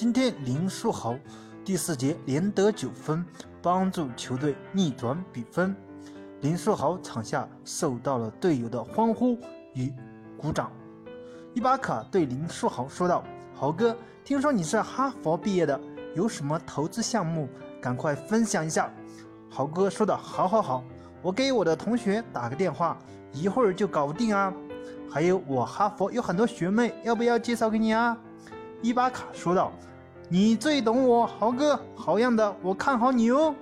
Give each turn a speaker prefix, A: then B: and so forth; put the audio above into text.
A: 今天林书豪第四节连得九分，帮助球队逆转比分。林书豪场下受到了队友的欢呼与鼓掌。伊巴卡对林书豪说道：“豪哥，听说你是哈佛毕业的，有什么投资项目？赶快分享一下。”豪哥说道：“好好好，我给我的同学打个电话，一会儿就搞定啊。还有我哈佛有很多学妹，要不要介绍给你啊？”伊巴卡说道：“你最懂我，豪哥，好样的，我看好你哦。”